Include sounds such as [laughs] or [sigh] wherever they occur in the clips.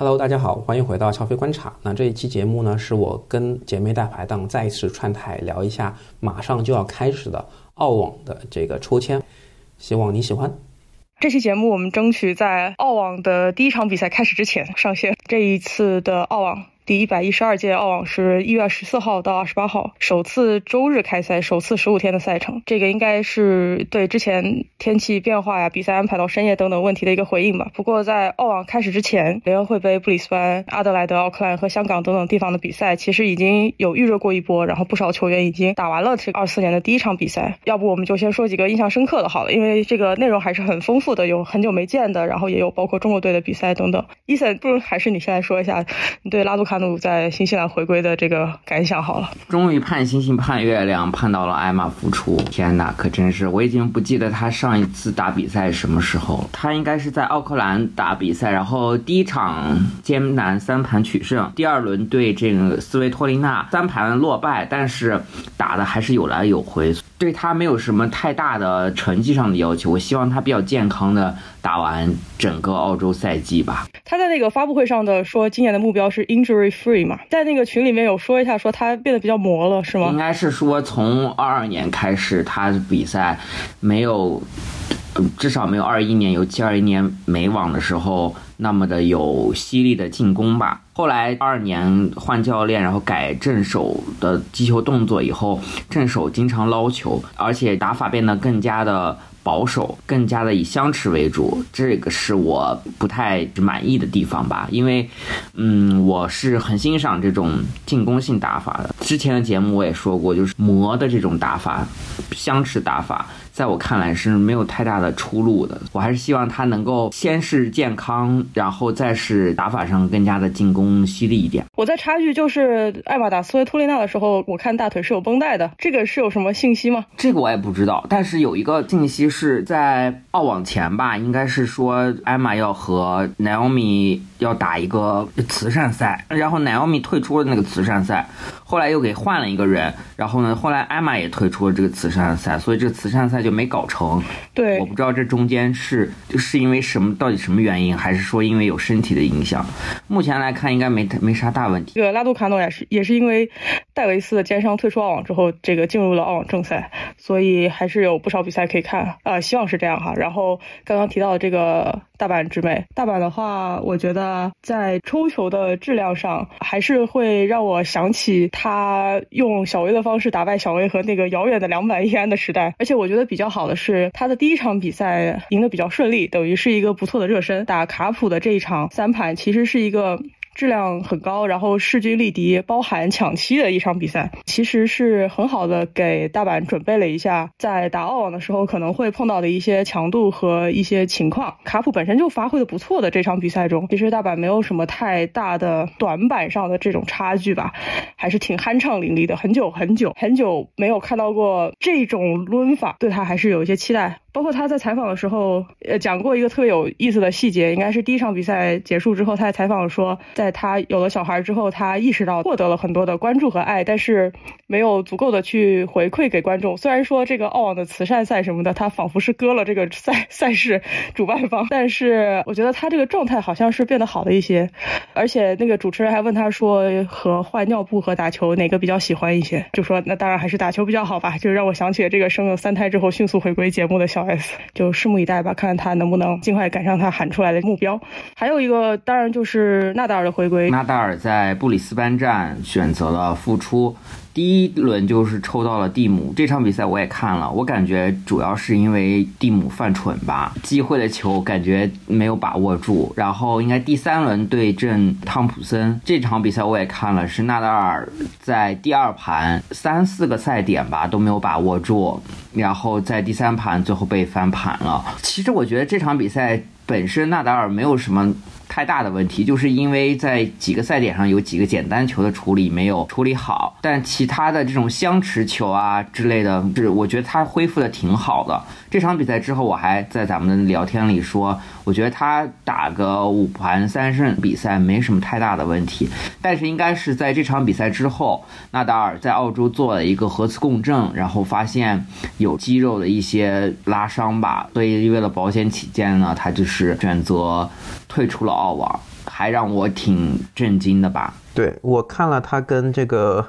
Hello，大家好，欢迎回到消费观察。那这一期节目呢，是我跟姐妹大排档再一次串台聊一下马上就要开始的澳网的这个抽签，希望你喜欢。这期节目我们争取在澳网的第一场比赛开始之前上线。这一次的澳网。第一百一十二届澳网是一月十四号到二十八号，首次周日开赛，首次十五天的赛程。这个应该是对之前天气变化呀、比赛安排到深夜等等问题的一个回应吧。不过在澳网开始之前，联合会杯、布里斯班、阿德莱德、奥克兰和香港等等地方的比赛其实已经有预热过一波，然后不少球员已经打完了这二四年的第一场比赛。要不我们就先说几个印象深刻的好了，因为这个内容还是很丰富的，有很久没见的，然后也有包括中国队的比赛等等。伊森，不如还是你先来说一下你对拉杜卡。在新西兰回归的这个感想好了，终于盼星星盼月亮，盼到了艾玛复出。天哪，可真是，我已经不记得他上一次打比赛什么时候了。他应该是在奥克兰打比赛，然后第一场艰难三盘取胜，第二轮对这个斯维托利娜三盘落败，但是打的还是有来有回。对他没有什么太大的成绩上的要求，我希望他比较健康的打完整个澳洲赛季吧。他在那个发布会上的说，今年的目标是 injury free 嘛，在那个群里面有说一下，说他变得比较磨了，是吗？应该是说从二二年开始，他比赛没有，至少没有二一年，尤其二一年美网的时候。那么的有犀利的进攻吧。后来二二年换教练，然后改正手的击球动作以后，正手经常捞球，而且打法变得更加的保守，更加的以相持为主。这个是我不太满意的地方吧。因为，嗯，我是很欣赏这种进攻性打法的。之前的节目我也说过，就是磨的这种打法，相持打法。在我看来是没有太大的出路的，我还是希望他能够先是健康，然后再是打法上更加的进攻犀利一点。我在插句，就是艾玛打斯维托利娜的时候，我看大腿是有绷带的，这个是有什么信息吗？这个我也不知道，但是有一个信息是在澳网前吧，应该是说艾玛要和 Naomi 要打一个慈善赛，然后 Naomi 退出了那个慈善赛，后来又给换了一个人，然后呢，后来艾玛也退出了这个慈善赛，所以这个慈善赛就。没搞成，对，我不知道这中间是是因为什么，到底什么原因，还是说因为有身体的影响？目前来看，应该没没啥大问题。这个拉杜卡诺也是也是因为戴维斯的肩伤退出澳网之后，这个进入了澳网正赛，所以还是有不少比赛可以看啊，希望是这样哈。然后刚刚提到的这个。大阪直美，大阪的话，我觉得在抽球的质量上，还是会让我想起他用小威的方式打败小威和那个遥远的两百一安的时代。而且我觉得比较好的是，他的第一场比赛赢得比较顺利，等于是一个不错的热身。打卡普的这一场三盘，其实是一个。质量很高，然后势均力敌，包含抢七的一场比赛，其实是很好的给大阪准备了一下，在打澳网的时候可能会碰到的一些强度和一些情况。卡普本身就发挥的不错的这场比赛中，其实大阪没有什么太大的短板上的这种差距吧，还是挺酣畅淋漓的。很久很久很久没有看到过这种抡法，对他还是有一些期待。包括他在采访的时候，呃，讲过一个特别有意思的细节，应该是第一场比赛结束之后，他在采访说，在他有了小孩之后，他意识到获得了很多的关注和爱，但是没有足够的去回馈给观众。虽然说这个澳网的慈善赛什么的，他仿佛是割了这个赛赛事主办方，但是我觉得他这个状态好像是变得好了一些。而且那个主持人还问他说，和换尿布和打球哪个比较喜欢一些？就说那当然还是打球比较好吧。就让我想起了这个生了三胎之后迅速回归节目的小。S 就拭目以待吧，看看他能不能尽快赶上他喊出来的目标。还有一个，当然就是纳达尔的回归。纳达尔在布里斯班站选择了复出。第一轮就是抽到了蒂姆，这场比赛我也看了，我感觉主要是因为蒂姆犯蠢吧，机会的球感觉没有把握住。然后应该第三轮对阵汤普森这场比赛我也看了，是纳达尔在第二盘三四个赛点吧都没有把握住，然后在第三盘最后被翻盘了。其实我觉得这场比赛本身纳达尔没有什么。太大的问题，就是因为在几个赛点上有几个简单球的处理没有处理好，但其他的这种相持球啊之类的，是我觉得他恢复的挺好的。这场比赛之后，我还在咱们的聊天里说，我觉得他打个五盘三胜比赛没什么太大的问题。但是应该是在这场比赛之后，纳达尔在澳洲做了一个核磁共振，然后发现有肌肉的一些拉伤吧，所以为了保险起见呢，他就是选择。退出了澳网，还让我挺震惊的吧。对我看了他跟这个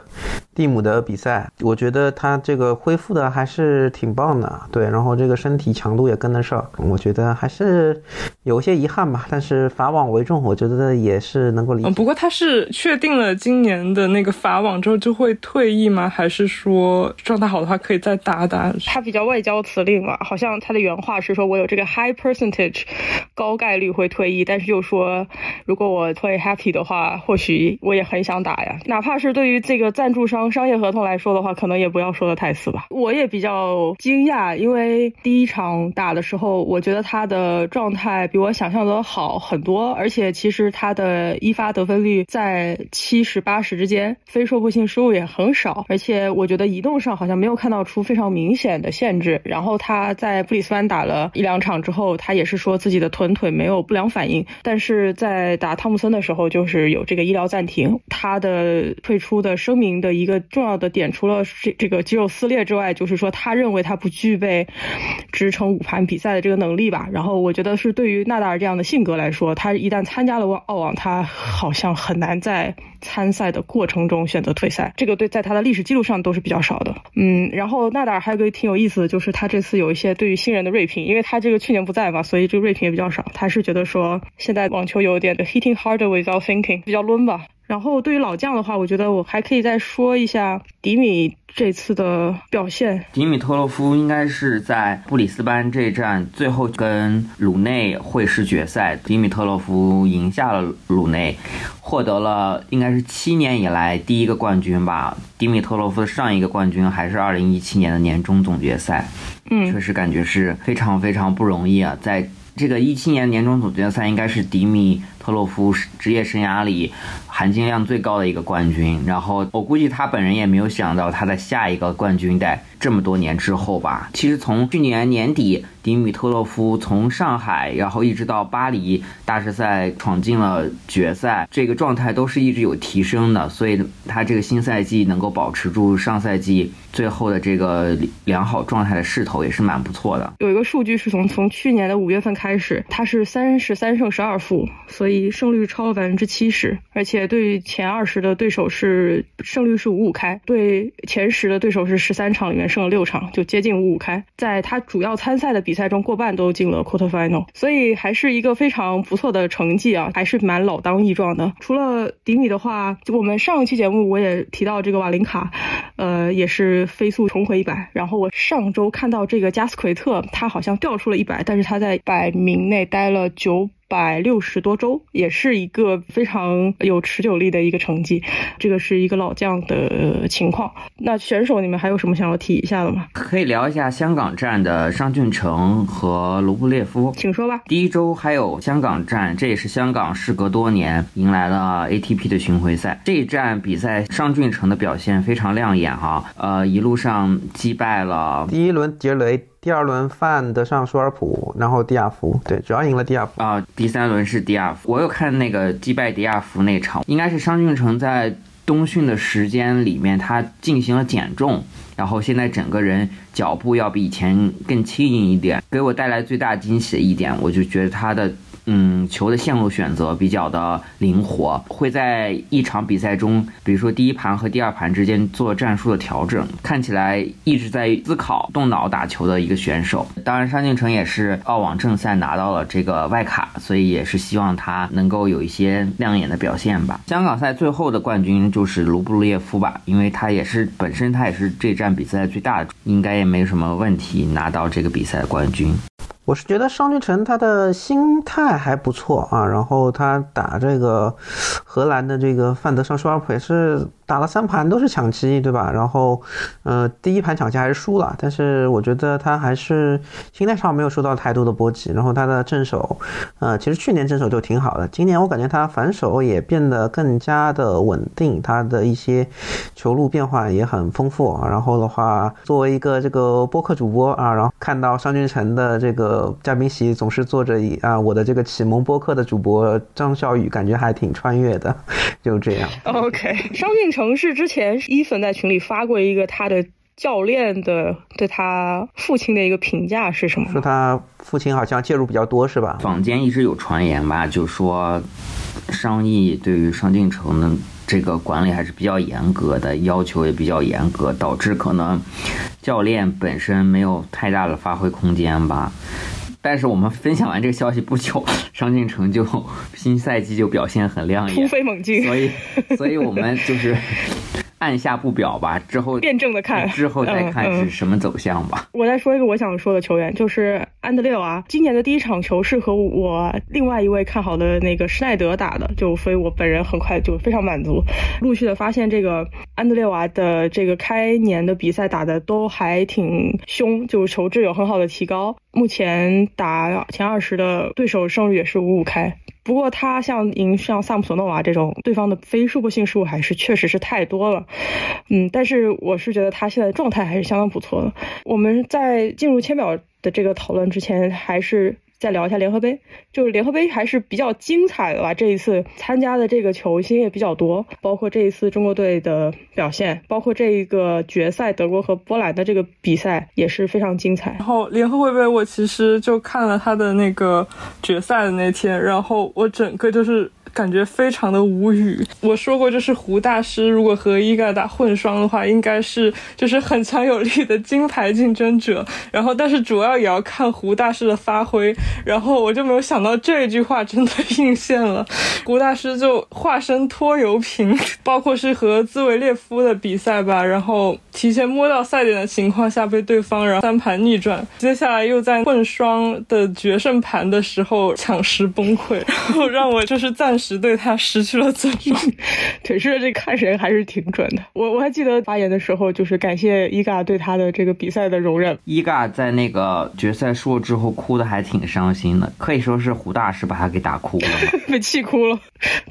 蒂姆的比赛，我觉得他这个恢复的还是挺棒的。对，然后这个身体强度也跟得上，我觉得还是有些遗憾吧。但是法网为重，我觉得也是能够理解。不过他是确定了今年的那个法网之后就会退役吗？还是说状态好的话可以再打打？他比较外交辞令嘛，好像他的原话是说：“我有这个 high percentage 高概率会退役，但是又说如果我 play happy 的话，或许我。”我也很想打呀，哪怕是对于这个赞助商商业合同来说的话，可能也不要说的太死吧。我也比较惊讶，因为第一场打的时候，我觉得他的状态比我想象的好很多，而且其实他的一发得分率在七十八十之间，非说破性失误也很少，而且我觉得移动上好像没有看到出非常明显的限制。然后他在布里斯班打了一两场之后，他也是说自己的臀腿没有不良反应，但是在打汤姆森的时候，就是有这个医疗暂停。他的退出的声明的一个重要的点，除了这这个肌肉撕裂之外，就是说他认为他不具备支撑五盘比赛的这个能力吧。然后我觉得是对于纳达尔这样的性格来说，他一旦参加了澳网，他好像很难在参赛的过程中选择退赛。这个对在他的历史记录上都是比较少的。嗯，然后纳达尔还有个挺有意思的就是他这次有一些对于新人的锐评，因为他这个去年不在嘛，所以这个锐评也比较少。他是觉得说现在网球有点的 hitting harder without thinking，比较抡吧。然后对于老将的话，我觉得我还可以再说一下迪米这次的表现。迪米特洛夫应该是在布里斯班这一站最后跟鲁内会师决赛，迪米特洛夫赢下了鲁内，获得了应该是七年以来第一个冠军吧。迪米特洛夫的上一个冠军还是二零一七年的年终总决赛，嗯，确实感觉是非常非常不容易啊，在。这个一七年年终总决赛应该是迪米特洛夫职业生涯里含金量最高的一个冠军，然后我估计他本人也没有想到他的下一个冠军在这么多年之后吧。其实从去年年底，迪米特洛夫从上海，然后一直到巴黎大师赛闯进了决赛，这个状态都是一直有提升的，所以他这个新赛季能够保持住上赛季最后的这个良好状态的势头也是蛮不错的。有一个数据是从从去年的五月份开始，他是三十三胜十二负，所以胜率超了百分之七十，而且对前二十的对手是胜率是五五开，对前十的对手是十三场里面胜了六场，就接近五五开。在他主要参赛的比赛中，过半都进了 quarter final，所以还是一个非常不错的成绩啊，还是蛮老当益壮的。除了迪米的话，我们上一期节目我也提到这个瓦林卡，呃，也是飞速重回一百。然后我上周看到这个加斯奎特，他好像掉出了一百，但是他在百名内待了九。百六十多周，也是一个非常有持久力的一个成绩。这个是一个老将的情况。那选手，你们还有什么想要提一下的吗？可以聊一下香港站的商俊成和卢布列夫，请说吧。第一周还有香港站，这也是香港事隔多年迎来了 ATP 的巡回赛。这一站比赛，商俊成的表现非常亮眼哈，呃，一路上击败了第一轮杰雷。第二轮范德尚、舒尔普，然后迪亚福，对，主要赢了迪亚福啊。第三轮是迪亚福，我有看那个击败迪亚福那场，应该是商俊成在冬训的时间里面，他进行了减重，然后现在整个人脚步要比以前更轻盈一点，给我带来最大惊喜的一点，我就觉得他的。嗯，球的线路选择比较的灵活，会在一场比赛中，比如说第一盘和第二盘之间做战术的调整，看起来一直在思考、动脑打球的一个选手。当然，商敬成也是澳网正赛拿到了这个外卡，所以也是希望他能够有一些亮眼的表现吧。香港赛最后的冠军就是卢布列夫吧，因为他也是本身他也是这站比赛最大的，应该也没什么问题拿到这个比赛的冠军。我是觉得商俊成他的心态还不错啊，然后他打这个荷兰的这个范德尚、舒尔普也是。打了三盘都是抢七，对吧？然后，呃，第一盘抢七还是输了，但是我觉得他还是心态上没有受到太多的波及。然后他的正手，呃，其实去年正手就挺好的，今年我感觉他反手也变得更加的稳定，他的一些球路变化也很丰富。然后的话，作为一个这个播客主播啊，然后看到商俊成的这个嘉宾席总是坐着一啊，我的这个启蒙播客的主播张小雨，感觉还挺穿越的，就这样。OK，商俊成。城市之前，伊森在群里发过一个他的教练的对他父亲的一个评价是什么？说他父亲好像介入比较多，是吧？坊间一直有传言吧，就说商议对于商进城的这个管理还是比较严格的，要求也比较严格，导致可能教练本身没有太大的发挥空间吧。但是我们分享完这个消息不久，商俊成就 [laughs] 新赛季就表现很亮眼，突飞猛进，所以，所以我们就是。按下不表吧，之后辩证的看，之后再看是什么走向吧。我再说一个我想说的球员，就是安德烈瓦。今年的第一场球是和我另外一位看好的那个施耐德打的，就所以我本人很快就非常满足。陆续的发现这个安德烈瓦的这个开年的比赛打的都还挺凶，就球质有很好的提高。目前打前二十的对手胜率也是五五开。不过他像赢像萨姆索诺娃这种对方的非输波性失误还是确实是太多了，嗯，但是我是觉得他现在状态还是相当不错的。我们在进入签表的这个讨论之前，还是。再聊一下联合杯，就是联合杯还是比较精彩的吧。这一次参加的这个球星也比较多，包括这一次中国队的表现，包括这一个决赛德国和波兰的这个比赛也是非常精彩。然后联合会杯我其实就看了他的那个决赛的那天，然后我整个就是。感觉非常的无语。我说过，就是胡大师如果和伊嘎打混双的话，应该是就是很强有力的金牌竞争者。然后，但是主要也要看胡大师的发挥。然后我就没有想到这句话真的应验了，胡大师就化身拖油瓶，包括是和兹维列夫的比赛吧，然后提前摸到赛点的情况下被对方然后三盘逆转，接下来又在混双的决胜盘的时候抢十崩溃，然后让我就是暂。时对他失去了尊重，[laughs] 腿是这看谁还是挺准的。我我还记得发言的时候，就是感谢伊嘎对他的这个比赛的容忍。伊嘎在那个决赛输了之后，哭的还挺伤心的，可以说是胡大师把他给打哭了，[laughs] 被气哭了，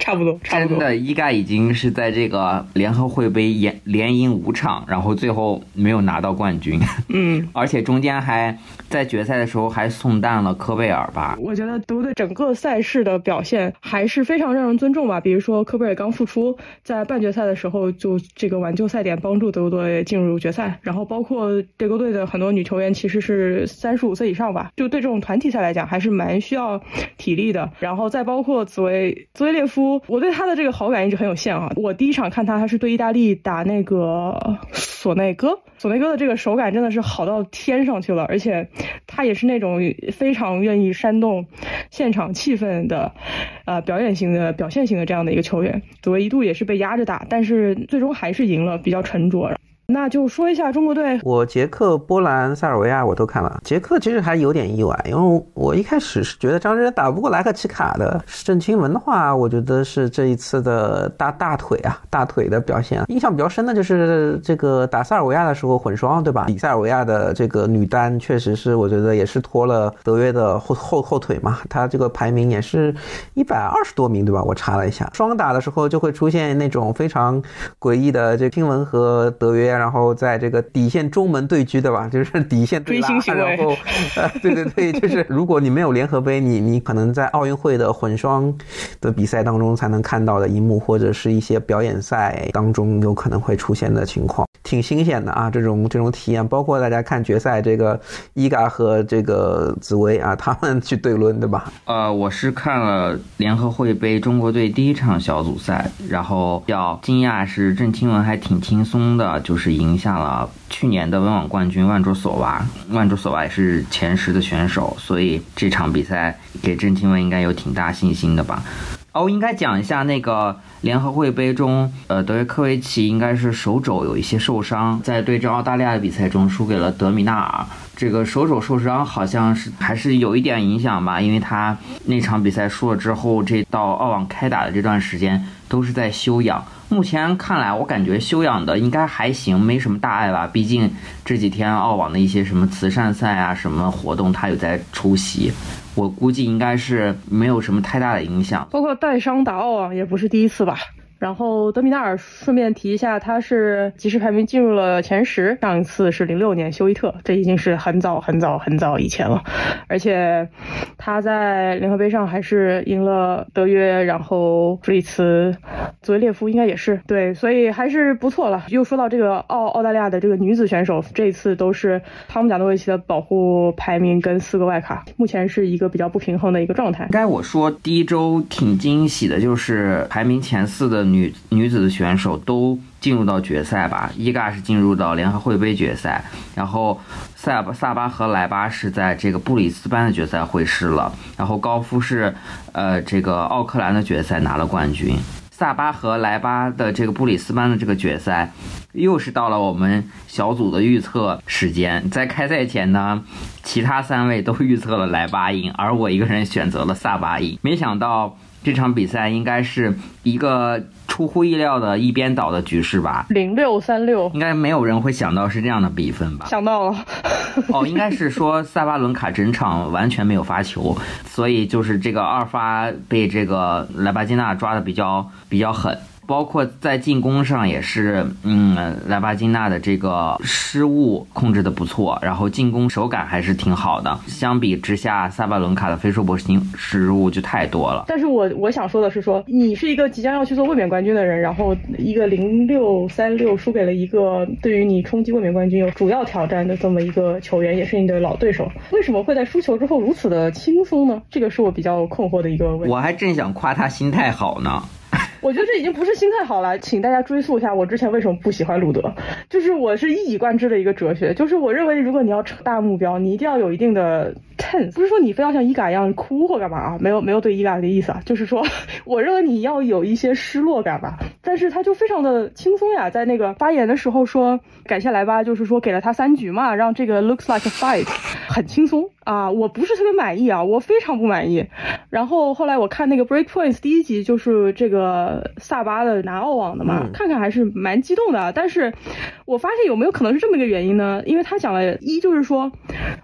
差不多。真的，伊嘎已经是在这个联合会杯连连赢五场，然后最后没有拿到冠军。嗯，[laughs] 而且中间还在决赛的时候还送淡了科贝尔吧？我觉得德国队整个赛事的表现还是非。非常让人尊重吧，比如说科贝尔刚复出，在半决赛的时候就这个挽救赛点，帮助德国队进入决赛。然后包括德国队的很多女球员其实是三十五岁以上吧，就对这种团体赛来讲还是蛮需要体力的。然后再包括紫薇紫薇列夫，我对他的这个好感一直很有限啊。我第一场看他，他是对意大利打那个索内戈，索内戈的这个手感真的是好到天上去了，而且他也是那种非常愿意煽动现场气氛的，呃，表演型。的表现型的这样的一个球员，紫薇一度也是被压着打，但是最终还是赢了，比较沉着。那就说一下中国队，我捷克、波兰、塞尔维亚我都看了。捷克其实还有点意外，因为我一开始是觉得张真打不过莱克奇卡的。郑钦文的话，我觉得是这一次的大大腿啊，大腿的表现。印象比较深的就是这个打塞尔维亚的时候混双，对吧？比塞尔维亚的这个女单确实是，我觉得也是拖了德约的后后后腿嘛。她这个排名也是一百二十多名，对吧？我查了一下，双打的时候就会出现那种非常诡异的这钦文和德约。然后在这个底线中门对狙，对吧？[laughs] 就是底线对拉，然后，呃，[laughs] 对对对，就是如果你没有联合杯，你你可能在奥运会的混双的比赛当中才能看到的一幕，或者是一些表演赛当中有可能会出现的情况，挺新鲜的啊！这种这种体验，包括大家看决赛，这个伊嘎和这个紫薇啊，他们去对抡，对吧？呃，我是看了联合会杯中国队第一场小组赛，然后比较惊讶是郑钦文还挺轻松的，就是。赢下了去年的温网冠军万卓索娃，万卓索娃也是前十的选手，所以这场比赛给郑钦文应该有挺大信心的吧？哦，应该讲一下那个联合会杯中，呃，德约科维奇应该是手肘有一些受伤，在对阵澳大利亚的比赛中输给了德米纳尔。这个手肘受伤好像是还是有一点影响吧，因为他那场比赛输了之后，这到澳网开打的这段时间都是在休养。目前看来，我感觉休养的应该还行，没什么大碍吧。毕竟这几天澳网的一些什么慈善赛啊、什么活动，他有在出席，我估计应该是没有什么太大的影响。包括带伤打澳网也不是第一次吧？然后德米纳尔顺便提一下，他是即时排名进入了前十，上一次是零六年休伊特，这已经是很早很早很早以前了。而且他在联合杯上还是赢了德约，然后弗里茨、佐维列夫应该也是对，所以还是不错了。又说到这个澳澳大利亚的这个女子选手，这一次都是汤姆贾诺维奇的保护排名跟四个外卡，目前是一个比较不平衡的一个状态。该我说第一周挺惊喜的，就是排名前四的女女子的选手都进入到决赛吧。伊嘎是进入到联合会杯决赛，然后塞巴萨巴和莱巴是在这个布里斯班的决赛会师了，然后高夫是呃这个奥克兰的决赛拿了冠军。萨巴和莱巴的这个布里斯班的这个决赛，又是到了我们小组的预测时间。在开赛前呢，其他三位都预测了莱巴赢，而我一个人选择了萨巴赢。没想到这场比赛应该是一个出乎意料的一边倒的局势吧？零六三六，应该没有人会想到是这样的比分吧？想到了。哦，应该是说萨巴伦卡整场完全没有发球，所以就是这个二发被这个莱巴金娜抓的比较比较狠。包括在进攻上也是，嗯，莱巴金娜的这个失误控制的不错，然后进攻手感还是挺好的。相比之下，萨巴伦卡的非说博失失误就太多了。但是我我想说的是，说你是一个即将要去做卫冕冠军的人，然后一个零六三六输给了一个对于你冲击卫冕冠军有主要挑战的这么一个球员，也是你的老对手，为什么会在输球之后如此的轻松呢？这个是我比较困惑的一个问题。我还正想夸他心态好呢。我觉得这已经不是心态好了，请大家追溯一下我之前为什么不喜欢鲁德，就是我是一以贯之的一个哲学，就是我认为如果你要成大目标，你一定要有一定的 tense，不是说你非要像伊嘎一样哭或干嘛啊，没有没有对伊嘎的意思啊，就是说我认为你要有一些失落感吧，但是他就非常的轻松呀，在那个发言的时候说感谢莱巴，就是说给了他三局嘛，让这个 looks like a fight，很轻松。啊，我不是特别满意啊，我非常不满意，然后后来我看那个 break points 第一集就是这个。萨巴的拿澳网的嘛，看看还是蛮激动的。但是我发现有没有可能是这么一个原因呢？因为他讲了一就是说，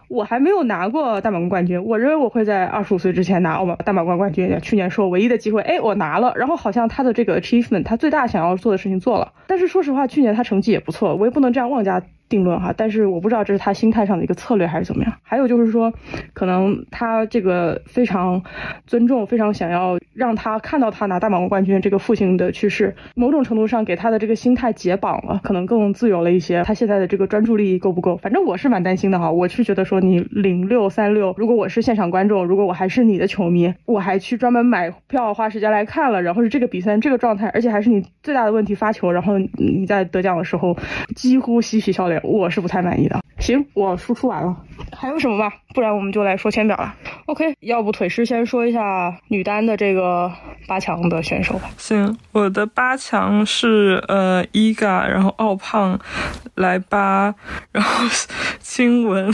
我还没有拿过大满贯冠军，我认为我会在二十五岁之前拿澳网大满贯冠军。去年是我唯一的机会，哎，我拿了。然后好像他的这个 achievement，他最大想要做的事情做了。但是说实话，去年他成绩也不错，我也不能这样妄加。定论哈，但是我不知道这是他心态上的一个策略还是怎么样。还有就是说，可能他这个非常尊重，非常想要让他看到他拿大满贯冠军这个父亲的去世，某种程度上给他的这个心态解绑了，可能更自由了一些。他现在的这个专注力够不够？反正我是蛮担心的哈。我是觉得说你零六三六，如果我是现场观众，如果我还是你的球迷，我还去专门买票花时间来看了，然后是这个比赛这个状态，而且还是你最大的问题发球，然后你在得奖的时候几乎嬉皮笑脸。我是不太满意的。行，我输出完了，还有什么吧？不然我们就来说签表了。OK，要不腿师先说一下女单的这个八强的选手吧。行，我的八强是呃伊嘎，然后奥胖、莱巴，然后亲文，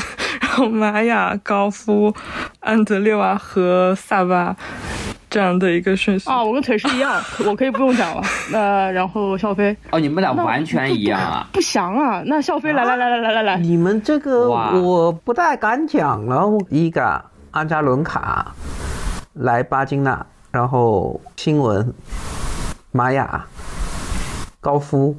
然后玛雅、高夫、安德烈娃和萨巴。这样的一个顺序啊，我跟腿是一样，[laughs] 我可以不用讲了。那然后笑飞哦，你们俩完全一样啊，不详啊。那笑飞来来来来来来来，你们这个我不太敢讲了。伊嘎、安扎伦卡、来巴金娜，然后新闻、玛雅、高夫、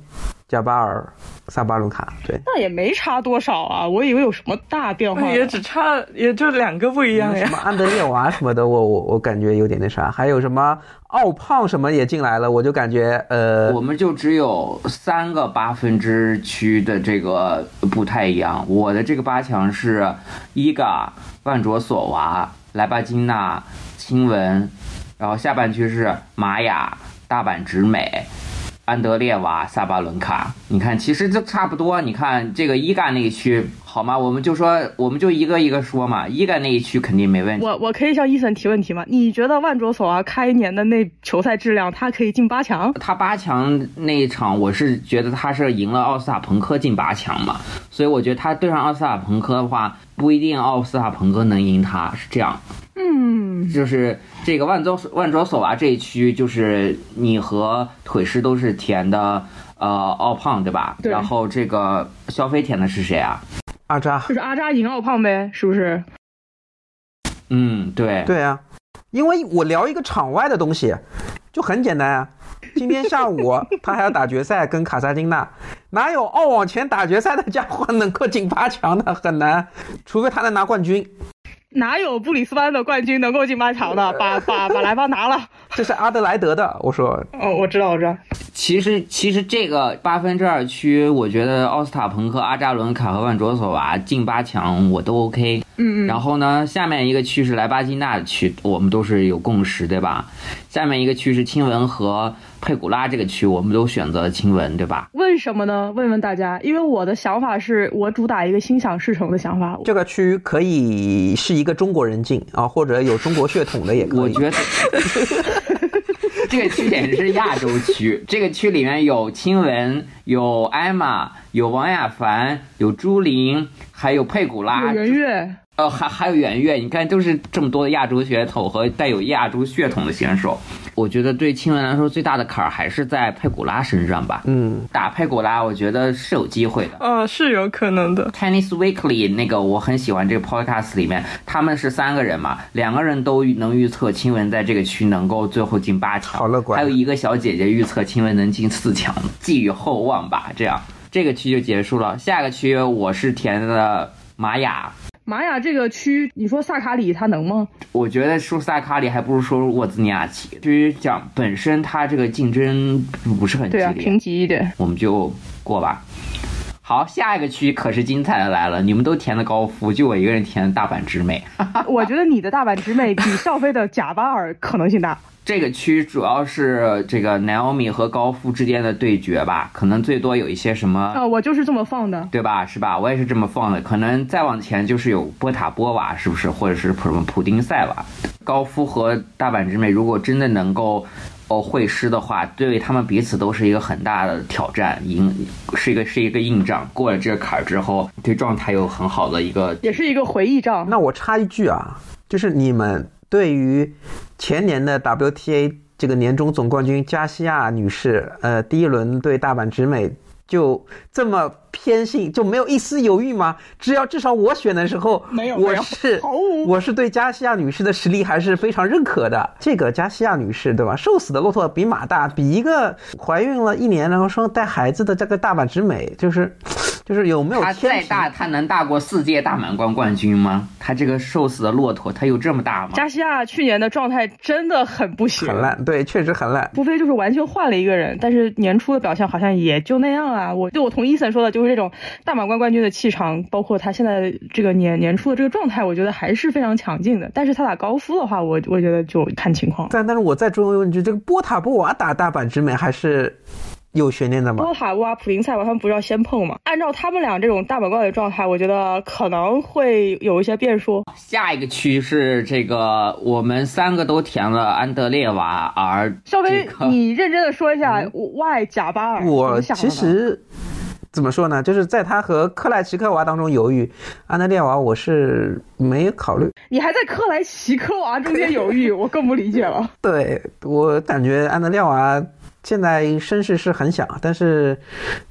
贾巴尔。萨巴伦卡，对，那也没差多少啊，我以为有什么大变化，也只差也就两个不一样呀。什么安德烈娃什么的，我我我感觉有点那啥，还有什么奥胖什么也进来了，我就感觉呃，我们就只有三个八分之区的这个不太一样。我的这个八强是伊嘎、万卓索娃、莱巴金娜、亲文，然后下半区是玛雅、大阪直美。安德烈瓦、萨巴伦卡，你看，其实就差不多。你看这个伊干那一区，好吗？我们就说，我们就一个一个说嘛。伊干那一区肯定没问题。我我可以向伊森提问题吗？你觉得万卓索娃开年的那球赛质量，他可以进八强？他八强那一场，我是觉得他是赢了奥斯塔彭科进八强嘛，所以我觉得他对上奥斯塔彭科的话，不一定奥斯塔彭科能赢他，是这样。嗯，就是这个万州万卓索娃这一区，就是你和腿师都是填的，呃，奥胖对吧？对。然后这个肖飞填的是谁啊？阿扎。就是阿扎赢奥胖呗，是不是？嗯，对。对啊，因为我聊一个场外的东西，就很简单啊。今天下午他还要打决赛，跟卡萨金娜，哪有澳网前打决赛的家伙能够进八强的？很难，除非他能拿冠军。哪有布里斯班的冠军能够进八强的？把把把莱巴拿了，[laughs] 这是阿德莱德的。我说，哦，我知道，我知道。其实，其实这个八分之二区，我觉得奥斯塔彭克、阿扎伦卡和万卓索娃进八强我都 OK。嗯嗯。然后呢，下面一个区是莱巴金娜的区，我们都是有共识，对吧？下面一个区是亲文和佩古拉这个区，我们都选择了亲文，对吧？为什么呢？问问大家，因为我的想法是我主打一个心想事成的想法。这个区可以是一个中国人进啊，或者有中国血统的也可以。我觉得。[laughs] 这个区简直是亚洲区，这个区里面有亲文，有艾玛，有王亚凡，有朱琳，还有佩古拉，圆月。呃，还还有圆月，你看都是这么多的亚洲血统和带有亚洲血统的选手。我觉得对亲文来说最大的坎儿还是在佩古拉身上吧。嗯，打佩古拉，我觉得是有机会的。呃，是有可能的。Tennis Weekly 那个我很喜欢这个 podcast 里面，他们是三个人嘛，两个人都能预测亲文在这个区能够最后进八强，好乐观。还有一个小姐姐预测亲文能进四强，寄予厚望吧。这样，这个区就结束了。下个区我是填的玛雅。玛雅这个区，你说萨卡里他能吗？我觉得说萨卡里还不如说沃兹尼亚奇。至于讲本身他这个竞争不是很激烈，平级一点，我们就过吧。好，下一个区可是精彩的来了，你们都填的高夫，就我一个人填的大阪直美。[laughs] 我觉得你的大阪直美比 [laughs] 邵飞的贾巴尔可能性大。这个区主要是这个 Naomi 和高夫之间的对决吧，可能最多有一些什么啊，我就是这么放的，对吧？是吧？我也是这么放的。可能再往前就是有波塔波娃，是不是？或者是普普丁塞娃？高夫和大阪直美如果真的能够哦会师的话，对他们彼此都是一个很大的挑战，赢是一个是一个硬仗。过了这个坎儿之后，对状态有很好的一个，也是一个回忆仗。那我插一句啊，就是你们。对于前年的 WTA 这个年终总冠军加西亚女士，呃，第一轮对大阪直美就这么偏信，就没有一丝犹豫吗？只要至少我选的时候，没有，我是我是对加西亚女士的实力还是非常认可的。这个加西亚女士，对吧？瘦死的骆驼比马大，比一个怀孕了一年然后生带孩子的这个大阪直美，就是。就是有没有他再大，她能大过四届大满贯冠军吗？她这个瘦死的骆驼，她有这么大吗？加西亚去年的状态真的很不行，很烂，对，确实很烂。无非就是完全换了一个人，但是年初的表现好像也就那样啊。我对我同伊森说的，就是这种大满贯冠军的气场，包括他现在这个年年初的这个状态，我觉得还是非常强劲的。但是他打高夫的话，我我觉得就看情况。但但是我再追问一句，这个波塔波娃打大阪直美还是？有悬念的吗？波塔瓦、普林塞瓦他们不是要先碰吗？按照他们俩这种大满贯的状态，我觉得可能会有一些变数。下一个区是这个，我们三个都填了安德烈娃，而稍微你认真的说一下，Y 贾巴尔。我其实怎么说呢？就是在他和克莱奇科娃当中犹豫，安德烈娃我是没考虑。你还在克莱奇科娃中间犹豫，[laughs] 我更不理解了。对我感觉安德烈娃。现在声势是很响，但是，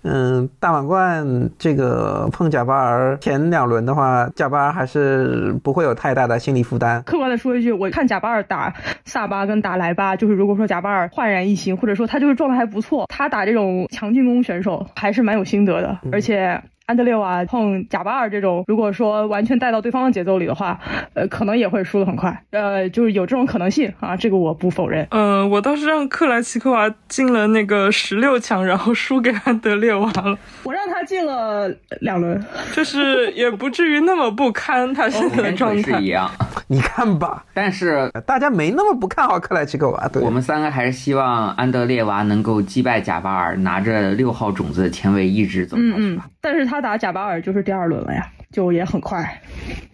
嗯，大满贯这个碰贾巴尔前两轮的话，贾巴尔还是不会有太大的心理负担。客观的说一句，我看贾巴尔打萨巴跟打莱巴，就是如果说贾巴尔焕然一新，或者说他就是状态还不错，他打这种强进攻选手还是蛮有心得的，而且。安德烈瓦碰贾巴尔这种，如果说完全带到对方的节奏里的话，呃，可能也会输得很快，呃，就是有这种可能性啊，这个我不否认。嗯，我倒是让克莱奇科娃进了那个十六强，然后输给安德烈娃了。我让他进了两轮，就是也不至于那么不堪，他现在的状态是一样。你看吧，但是大家没那么不看好克莱奇科娃。对，我们三个还是希望安德烈娃能够击败贾巴尔，拿着六号种子的前卫一直走下去吧。但是他打贾巴尔就是第二轮了呀，就也很快，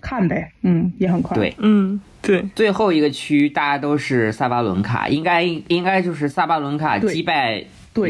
看呗，嗯，也很快。对，嗯，对。最后一个区大家都是萨巴伦卡，应该应该就是萨巴伦卡击败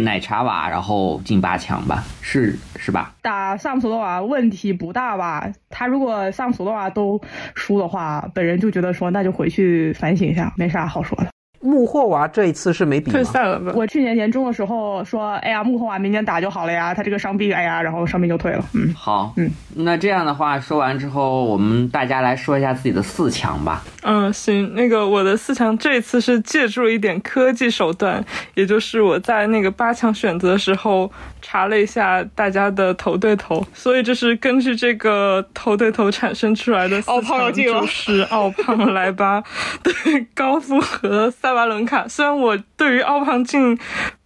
奶茶瓦，然后进八强吧，是是吧？打萨姆索多瓦问题不大吧？他如果萨姆索多瓦都输的话，本人就觉得说那就回去反省一下，没啥好说的。穆霍娃这一次是没比退？赛了吧？我去年年终的时候说，哎呀，穆霍娃明年打就好了呀，他这个伤病，哎呀，然后伤病就退了。嗯，好，嗯，那这样的话说完之后，我们大家来说一下自己的四强吧。嗯，行，那个我的四强这一次是借助了一点科技手段，也就是我在那个八强选择的时候查了一下大家的头对头，所以这是根据这个头对头产生出来的四奥胖要强，就是奥胖、莱巴 [laughs] 对高夫和塞巴伦卡。虽然我对于奥胖进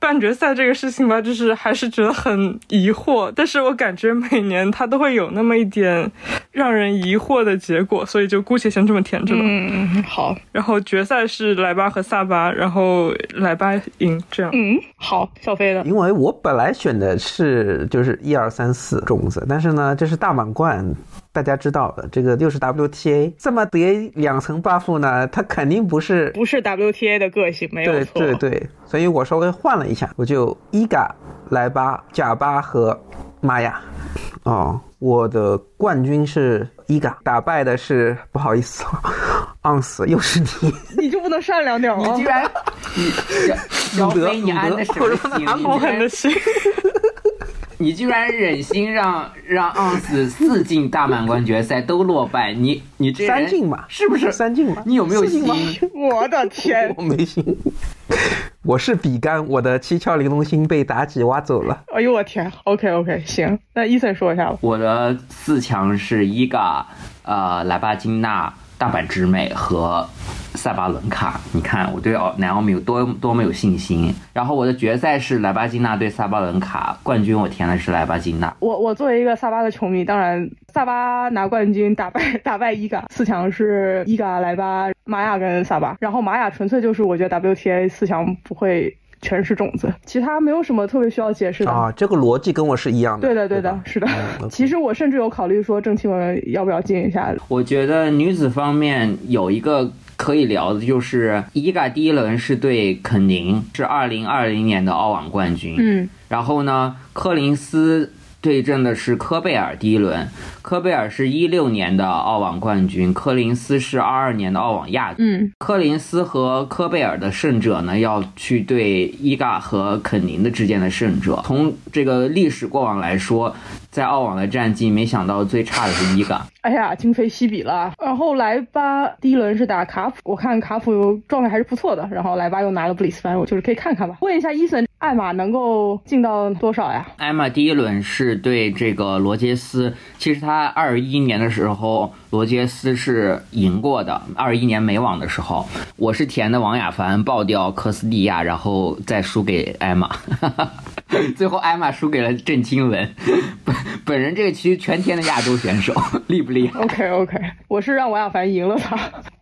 半决赛这个事情吧，就是还是觉得很疑惑，但是我感觉每年它都会有那么一点让人疑惑的结果，所以就姑且先这么填着吧。嗯，好，然后决赛是莱巴和萨巴，然后莱巴赢，这样。嗯，好，小飞的，因为我本来选的是就是一二三四种子，但是呢，这是大满贯，大家知道的，这个又是 WTA，这么叠两层 buff 呢，它肯定不是不是 WTA 的个性，没有对错。对对，所以我稍微换了一下，我就伊嘎、莱巴、贾巴和玛雅。哦，我的冠军是伊嘎，打败的是不好意思，昂斯又是你。你就不能善良点吗你居？然，[laughs] 你小小鲁德飞，你安的什么鲁心？德你居然好狠的心，你居然忍心让让 [laughs] 昂斯四进大满贯决赛都落败，你你这人三进吧是不是三进吧你有没有心 [laughs] 我的天！[laughs] 我没心，我是比干，我的七窍玲珑心被妲己挖走了。哎呦我天！OK OK，行，那伊森说一下吧。我的四强是伊嘎、呃莱巴金娜、大阪直美和塞巴伦卡。你看我对奥南奥米有多多么有信心。然后我的决赛是莱巴金娜对塞巴伦卡，冠军我填的是莱巴金娜。我我作为一个萨巴的球迷，当然萨巴拿冠军，打败 [laughs] 打败伊嘎，四强是伊嘎、莱巴、玛雅跟萨巴，然后玛雅纯粹就是我觉得 WTA 四强不会全是种子，其他没有什么特别需要解释的。啊，这个逻辑跟我是一样的。对的，对的吧，是的。其实我甚至有考虑说郑钦文要不要进一下。我觉得女子方面有一个可以聊的，就是伊嘎第一轮是对肯宁，是二零二零年的澳网冠军。嗯，然后呢，柯林斯对阵的是科贝尔第一轮，科贝尔是一六年的澳网冠军，柯林斯是二二年的澳网亚军。嗯，柯林斯和科贝尔的胜者呢，要去对伊嘎和肯宁的之间的胜者。从这个历史过往来说，在澳网的战绩，没想到最差的是伊嘎。哎呀，今非昔比了。然后莱巴第一轮是打卡普，我看卡普状态还是不错的。然后莱巴又拿了布里斯班，我就是可以看看吧。问一下伊森，艾玛能够进到多少呀？艾玛第一轮是对这个罗杰斯，其实他二一年的时候，罗杰斯是赢过的。二一年美网的时候，我是填的王雅凡爆掉科斯蒂亚，然后再输给艾玛，[laughs] 最后艾玛输给了郑钦文。本 [laughs] 本人这个其实全天的亚洲选手，[laughs] 厉不厉害？OK OK，我是让王亚凡赢了他。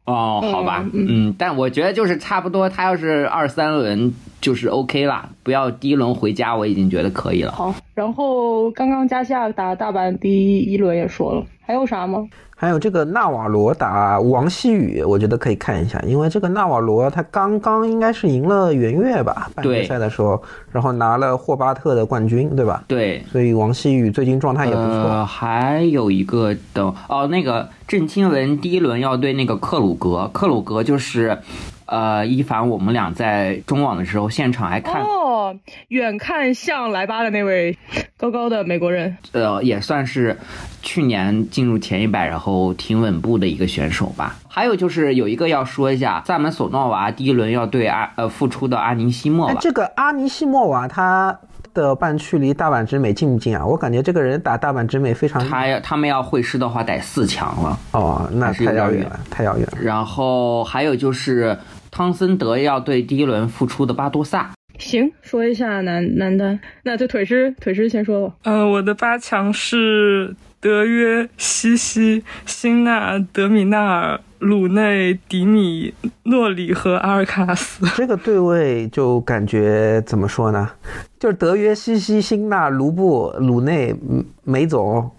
哦，好吧，嗯，但我觉得就是差不多，他要是二三轮就是 OK 啦，不要第一轮回家，我已经觉得可以了。好，然后刚刚加西亚打大阪第一轮也说了，还有啥吗？还有这个纳瓦罗打王希雨，我觉得可以看一下，因为这个纳瓦罗他刚刚应该是赢了圆月吧，半决赛的时候，然后拿了霍巴特的冠军，对吧？对，所以王希雨最近状态也不错。呃，还有一个的哦，那个郑钦文第一轮要对那个克鲁格，克鲁格就是，呃，一凡我们俩在中网的时候现场还看，哦，远看像莱巴的那位高高的美国人。呃，也算是去年进入前一百，然后挺稳步的一个选手吧。还有就是有一个要说一下，萨门索诺娃第一轮要对阿呃复出的阿尼西莫哎，娃，这个阿尼西莫娃他的半区离大阪直美近不近啊？我感觉这个人打大阪直美非常他要他们要会师的话得四强了。哦，那是有点远太遥远了，太遥远了。然后还有就是汤森德要对第一轮复出的巴多萨。行，说一下男男单，那就腿师腿师先说吧。呃，我的八强是德约、西西、辛纳、德米纳尔、鲁内、迪米、诺里和阿尔卡拉斯。这个对位就感觉怎么说呢？就是德约、西西、辛纳、卢布、鲁内、嗯梅总、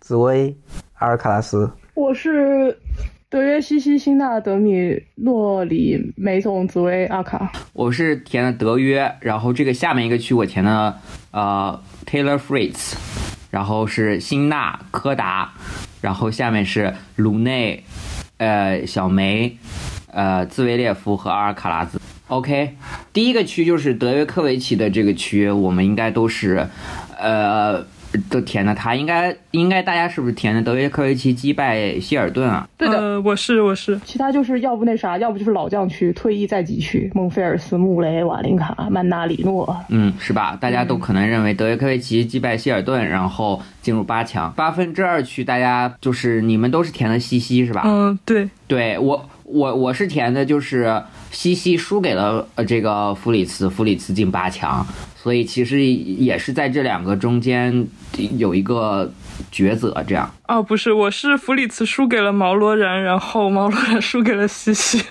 紫薇、阿尔卡拉斯。我是德约西西辛纳德米诺里梅总紫薇阿卡。我是填的德约，然后这个下面一个区我填的呃 Taylor Fritz，然后是辛纳柯达，然后下面是鲁内，呃小梅，呃兹维列夫和阿尔卡拉兹。OK，第一个区就是德约科维奇的这个区，我们应该都是，呃，都填的他。应该应该大家是不是填的德约科维奇击败希尔顿啊？对的，呃，我是我是，其他就是要不那啥，要不就是老将区，退役在籍区，孟菲尔斯、穆雷、瓦林卡、曼纳里诺。嗯，是吧？大家都可能认为德约科维奇击败希尔顿，然后进入八强。八分之二区，大家就是你们都是填的西西是吧？嗯，对，对我我我是填的就是西西输给了呃这个弗里茨，弗里茨进八强，所以其实也是在这两个中间有一个抉择，这样。哦，不是，我是弗里茨输给了毛罗然，然后毛罗然输给了西西。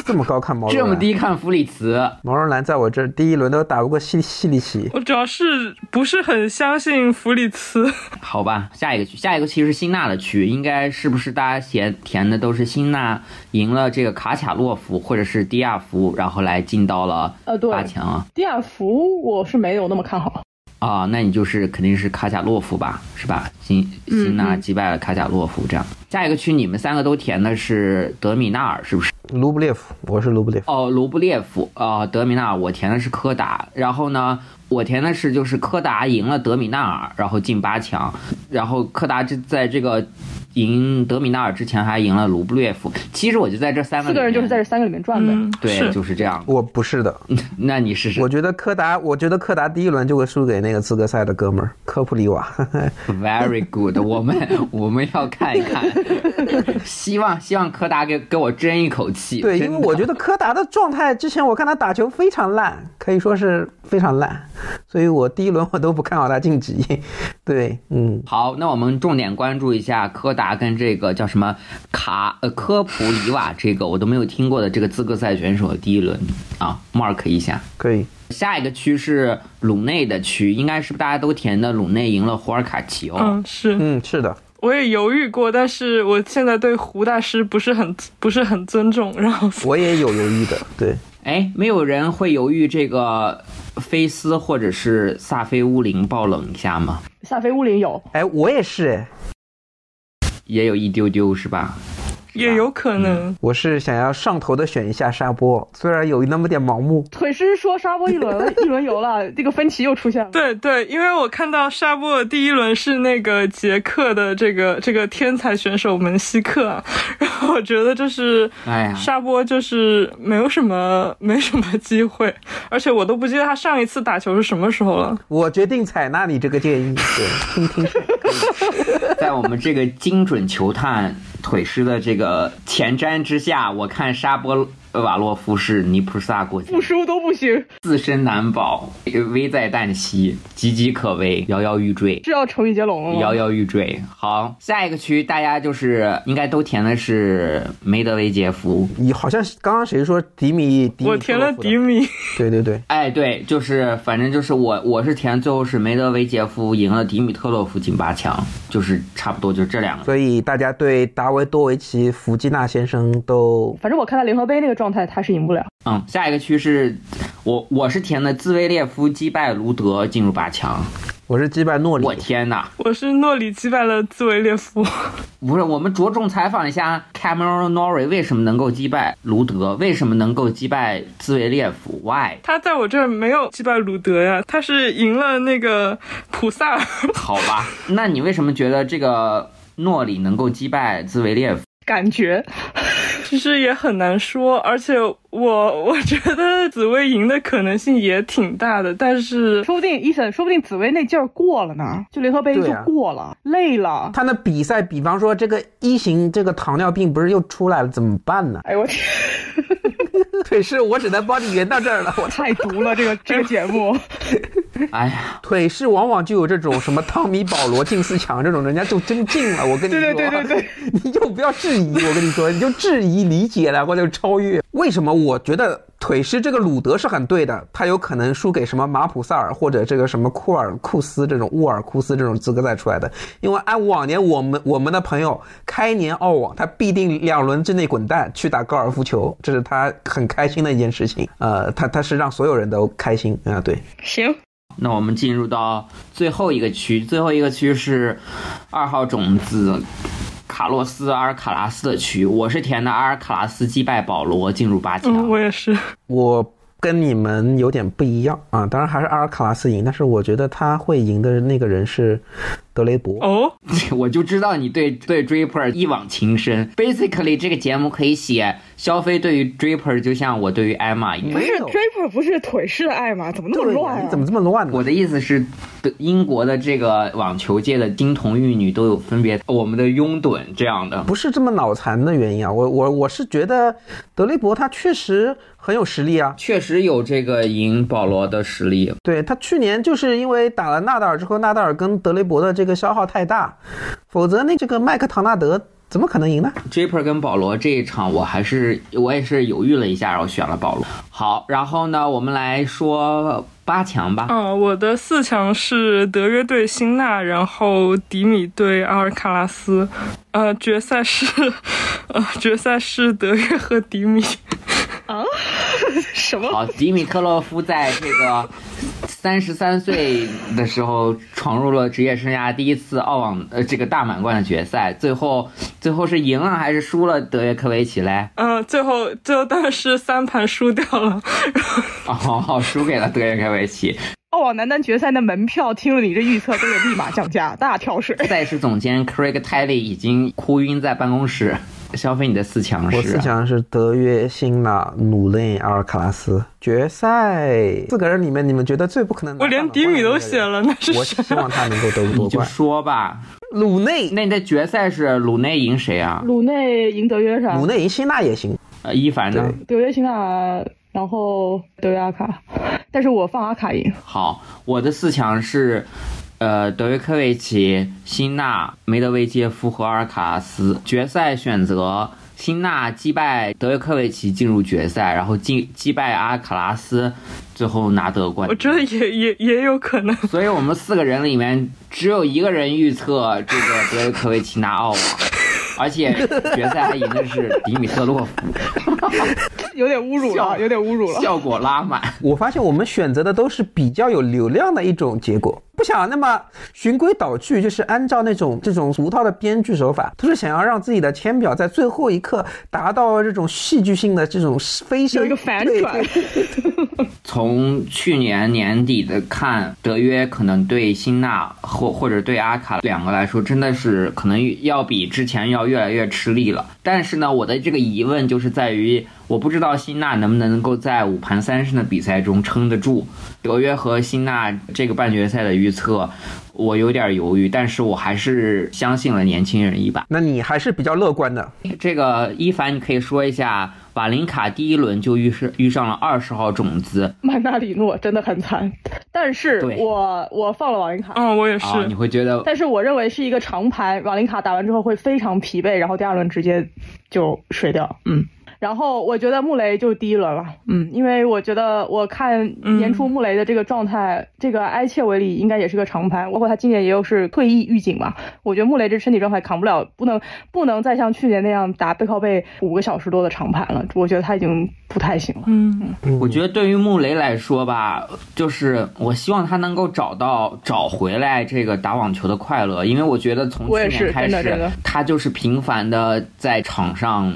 [laughs] 这么高看毛这么，低看弗里茨，毛绒兰在我这儿第一轮都打不过西西里奇。我主要是不是很相信弗里茨。[laughs] 好吧，下一个区，下一个区是辛纳的区，应该是不是大家填填的都是辛纳赢了这个卡卡洛夫或者是迪亚夫，然后来进到了呃对八强啊？迪亚夫我是没有那么看好，啊，那你就是肯定是卡贾洛夫吧，是吧？辛辛纳击败了卡贾洛夫，这样。下一个区你们三个都填的是德米纳尔，是不是？卢布列夫，我是卢布列夫。哦，卢布列夫，呃，德米纳尔，我填的是柯达，然后呢，我填的是就是柯达赢了德米纳尔，然后进八强，然后柯达这在这个赢德米纳尔之前还赢了卢布列夫。其实我就在这三个四个人就是在这三个里面转呗。嗯，对，是就是这样。我不是的，那你试试我觉得柯达，我觉得柯达第一轮就会输给那个资格赛的哥们儿科普里瓦。，very good，我们我们要看一看，[laughs] 希望希望柯达给给我争一口气。对，因为我觉得柯达的状态，之前我看他打球非常烂，可以说是非常烂，所以我第一轮我都不看好他晋级。对，嗯，好，那我们重点关注一下柯达跟这个叫什么卡呃科普里瓦这个我都没有听过的这个资格赛选手的第一轮啊，mark 一下。可以。下一个区是鲁内的区，应该是不是大家都填的鲁内赢了胡尔卡奇哦？嗯，是，嗯，是的，我也犹豫过，但是我现在对胡大师不是很不是很尊重，然后我也有犹豫的。对，哎，没有人会犹豫这个菲斯或者是萨菲乌林爆冷一下吗？萨菲乌林有，哎，我也是，哎，也有一丢丢是吧？也有可能。我是想要上头的选一下沙波，虽然有那么点盲目。腿师说沙波一轮一轮游了，[laughs] 这个分歧又出现了。对对，因为我看到沙波的第一轮是那个捷克的这个这个天才选手门西克啊，[laughs] 然后我觉得就是哎呀，沙波就是没有什么没什么机会，[laughs] 而且我都不记得他上一次打球是什么时候了。我决定采纳你这个建议，对，听听看。在我们这个精准球探腿师的这个前瞻之下，我看沙波瓦洛夫是尼普萨过境不，输都不行，自身难保，危在旦夕，岌岌可危，摇摇欲坠。是要成语接龙了吗？摇摇欲坠。好，下一个区大家就是应该都填的是梅德韦杰夫。你好像是刚刚谁说迪米？迪米我填了迪米，对对对，哎，对，就是反正就是我我是填最后是梅德韦杰夫赢了迪米特洛夫进八强，就是差不多就这两个。所以大家对达维多维奇、弗基纳先生都反正我看到联合杯那个状态，他是赢不了。嗯，下一个区是我我是填的兹维列夫击败卢德进入八强。我是击败诺里我，天呐！我是诺里击败了兹维列夫。不是，我们着重采访一下 Cameron Norrie 为什么能够击败卢德，为什么能够击败兹维列夫？Why？他在我这儿没有击败卢德呀，他是赢了那个普萨尔。好吧，那你为什么觉得这个诺里能够击败兹维列夫？感觉其实也很难说，而且我 [laughs] 我觉得紫薇赢的可能性也挺大的，但是说不定伊森，说不定紫薇那劲儿过了呢，就联合杯就过了，累了。他那比赛，比方说这个一型这个糖尿病不是又出来了，怎么办呢？哎呦我天，[laughs] 腿是我只能帮你圆到这儿了。我太毒了这个这个节目。[laughs] 哎呀，腿是往往就有这种什么汤米保罗进四强这种，人家就真进了。我跟你说，对对对对对，[laughs] 你就不要质疑。我跟你说，你就质疑理解了或者超越。为什么我觉得腿师这个鲁德是很对的？他有可能输给什么马普萨尔或者这个什么库尔库斯这种沃尔库斯这种资格赛出来的。因为按往年我们我们的朋友开年澳网，他必定两轮之内滚蛋去打高尔夫球，这是他很开心的一件事情。呃，他他是让所有人都开心啊、对。行，那我们进入到最后一个区，最后一个区是二号种子卡洛斯阿尔卡拉斯的区，我是填的阿尔卡拉斯击败保罗进入八强。嗯，我也是。我跟你们有点不一样啊，当然还是阿尔卡拉斯赢，但是我觉得他会赢的那个人是德雷伯。哦，[laughs] 我就知道你对对 Draper 一往情深。Basically，这个节目可以写肖飞对于 Draper 就像我对于艾玛一样。不是 Draper 不是腿式的爱吗？怎么那么乱啊？你怎么这么乱呢？我的意思是，德英国的这个网球界的金童玉女都有分别，我们的拥趸这样的。不是这么脑残的原因啊，我我我是觉得德雷伯他确实很有实力啊，确实有这个赢保罗的实力。对他去年就是因为打了纳达尔之后，纳达尔跟德雷伯的这个消耗太大，否则那这个麦克唐纳德怎么可能赢呢？Draper 跟保罗这一场，我还是我也是犹豫了一下，然后选了保罗。好，然后呢，我们来说八强吧。啊，我的四强是德约对辛纳，然后迪米对阿尔卡拉斯，呃，决赛是，呃，决赛是德约和迪米。[laughs] 什么？好，迪米特洛夫在这个三十三岁的时候闯入了职业生涯第一次澳网呃这个大满贯的决赛，最后最后是赢了还是输了德约科维奇嘞？嗯、最后最后当然是三盘输掉了。[laughs] 哦，输给了德约科维奇。澳网男单决赛的门票，听了你这预测，都得立马降价，大跳水。赛事总监 Craig Tiley 已经哭晕在办公室。消费你的四强是？我四强是德约、辛纳、努内、阿尔卡拉斯。决赛四个人里面，你们觉得最不可能我连迪米都写了，那是我？希望他能够得你就夺冠。说吧。鲁内，那你的决赛是鲁内赢谁啊？鲁内赢德约是吧？鲁内赢辛纳也行。呃，伊凡呢？德约辛纳，然后德约阿卡，但是我放阿卡赢。好，我的四强是，呃，德约科维奇、辛纳、梅德韦杰夫和阿尔卡拉斯。决赛选择辛纳击败德约科维奇进入决赛，然后进击败阿尔卡拉斯，最后拿得冠军我。觉得也也也有可能。所以我们四个人里面只有一个人预测这个德约科维奇拿澳网，而且决赛还赢的是迪米特洛夫，[laughs] 有点侮辱了，有点侮辱了。效果拉满。我发现我们选择的都是比较有流量的一种结果，不想那么循规蹈矩，就是按照那种这种俗套的编剧手法，他是想要让自己的签表在最后一刻达到这种戏剧性的这种飞升，有一个反转，[laughs] 从去年年底的看，德约可能对辛纳或或者对阿卡两个来说，真的是可能要比之前要越来越吃力了。但是呢，我的这个疑问就是在于，我不知道辛纳能不能够在五盘三胜的比赛中撑得住。德约和辛纳这个半决赛的预测，我有点犹豫，但是我还是相信了年轻人一把。那你还是比较乐观的。这个伊凡，你可以说一下，瓦林卡第一轮就遇上遇上了二十号种子，曼纳里诺真的很惨，但是我我放了瓦林卡。嗯，我也是。啊，你会觉得但是我认为是一个长盘，瓦林卡打完之后会非常疲惫，然后第二轮直接就水掉。嗯，然后我觉得穆雷就是第一轮了。嗯，因为我觉得我看年初穆雷的这个状态，这个埃切维里应该也是个长盘，包括他今年也有是退役预警嘛。我觉得穆雷这身体状态扛不了，不能不能再像去年那样打背靠背五个小时多的长盘了。我觉得他已经不太行了。嗯，我觉得对于穆雷来说吧，就是我希望他能够找到找回来这个打网球的快乐，因为我觉得从去年开始他就是频繁的在场上。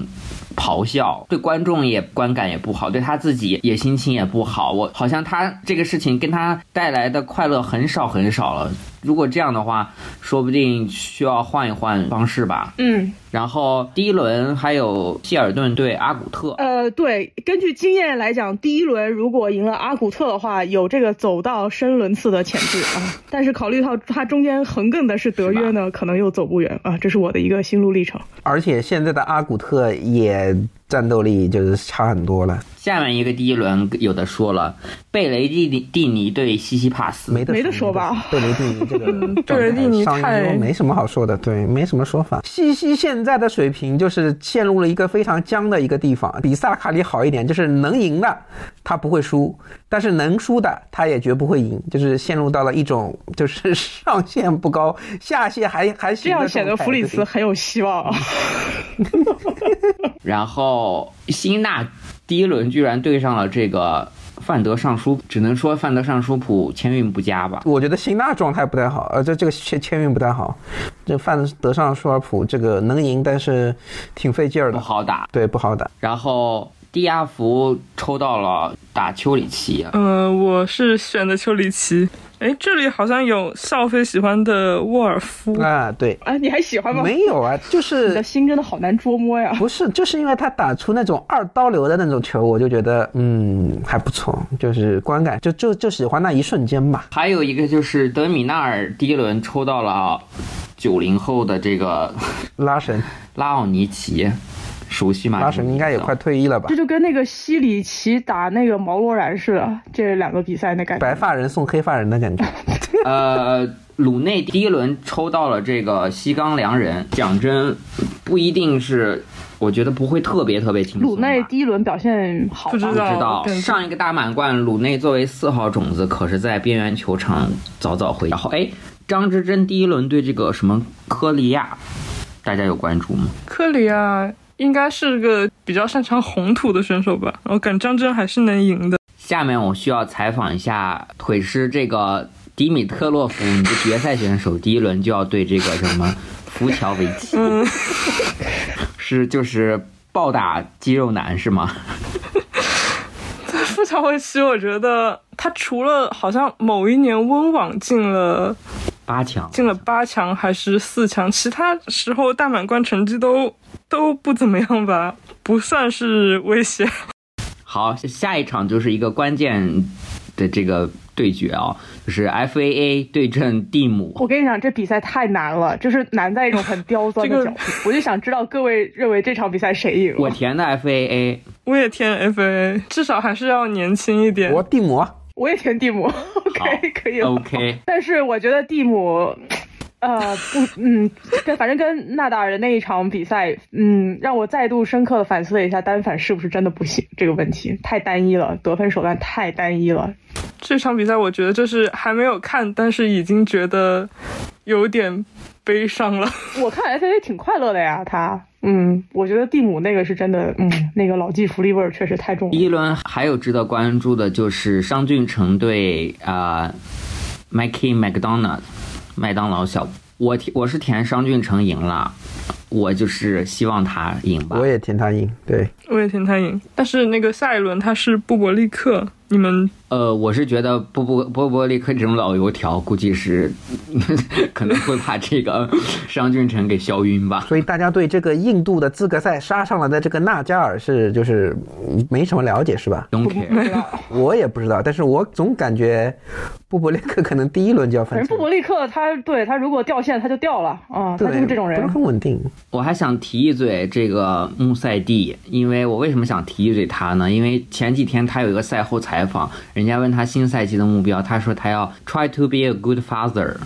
咆哮，对观众也观感也不好，对他自己也心情也不好。我好像他这个事情跟他带来的快乐很少很少了。如果这样的话，说不定需要换一换方式吧。嗯，然后第一轮还有希尔顿对阿古特，呃，对，根据经验来讲，第一轮如果赢了阿古特的话，有这个走到深轮次的潜质啊。但是考虑到他中间横亘的是德约呢，可能又走不远啊。这是我的一个心路历程。而且现在的阿古特也战斗力就是差很多了，下面一个第一轮有的说了，贝雷蒂尼蒂尼对西西帕斯，没得没得说吧？贝雷蒂尼这个 [laughs] 贝雷蒂尼状态太上没什么好说的，对，没什么说法。西西现在的水平就是陷入了一个非常僵的一个地方，比萨卡里好一点，就是能赢的他不会输，但是能输的他也绝不会赢，就是陷入到了一种就是上限不高，下限还还行这样显得弗里斯很有希望啊。[laughs] 然后辛纳第一轮居然对上了这个范德尚舒，只能说范德尚舒普签运不佳吧。我觉得辛纳状态不太好，呃，这这个签签运不太好。这范德尚舒尔普这个能赢，但是挺费劲儿的不，好打。对，不好打。然后蒂亚福抽到了打丘里奇，嗯、我是选的丘里奇。哎，这里好像有少飞喜欢的沃尔夫。啊，对，啊，你还喜欢吗？没有啊，就是你的是心真的好难捉摸呀。不是，就是因为他打出那种二刀流的那种球，我就觉得嗯还不错，就是观感就就就喜欢那一瞬间吧。还有一个就是德米纳尔第一轮抽到了九零后的这个拉神，拉奥尼奇，熟悉吗？拉什应该也快退役了吧这？就跟那个西里奇打那个毛罗然似的，这两个比赛的感觉。白发人送黑发人的感觉。[laughs] 呃，鲁内第一轮抽到了这个西冈良人，讲真，不一定是，我觉得不会特别特别轻松。鲁内第一轮表现好吧？不知道不知道上一个大满贯，鲁内作为四号种子，可是在边缘球场早早回。然后，哎，张之臻第一轮对这个什么科利亚，大家有关注吗？科里亚应该是个比较擅长红土的选手吧，然后感张真还是能赢的。下面我需要采访一下腿师这个迪米特洛夫，你的决赛选手第一轮就要对这个什么福乔维奇，嗯，[laughs] 是就是暴打肌肉男是吗？富乔维奇，我觉得他除了好像某一年温网进了八强，进了八强还是四强，其他时候大满贯成绩都都不怎么样吧，不算是威胁。好，下一场就是一个关键的这个对决啊、就是 FAA 对阵蒂姆。我跟你讲，这比赛太难了，就是难在一种很刁钻的这个角度。我就想知道各位认为这场比赛谁赢了？我填的 FAA，我也填 FAA，至少还是要年轻一点。我蒂姆啊，我也填蒂姆，[laughs] OK 可以。OK，但是我觉得蒂姆，呃，不，嗯，跟反正跟纳达尔的那一场比赛，嗯，让我再度深刻的反思了一下单反是不是真的不行这个问题，太单一了，得分手段太单一了。这场比赛我觉得就是还没有看，但是已经觉得有点悲伤了。[laughs] 我看 FA 挺快乐的呀，他，嗯，我觉得蒂姆那个是真的，嗯，那个老骥伏枥味儿确实太重了。第一轮还有值得关注的就是商俊成对啊、呃、Mikey McDonald 麦当劳小，我我是填商俊成赢了，我就是希望他赢吧我。也填他赢。对，我也填他赢，但是那个下一轮他是布伯利克，你们呃，我是觉得波波波波利克这种老油条，估计是 [laughs] 可能会把这个商俊成给削晕吧。所以大家对这个印度的资格赛杀上来的这个纳加尔是就是嗯没什么了解是吧？Don't care。我也不知道，但是我总感觉布伯利克可能第一轮就要翻车反正布。伯利克他对他如果掉线他就掉了啊，他，就是这种人不是。很稳定。我还想提一嘴这个穆塞蒂，因为我为什么想提一嘴他呢？因为前几天他有一个赛后采访，人家问他新赛季的目标，他说他要 try to be a good father。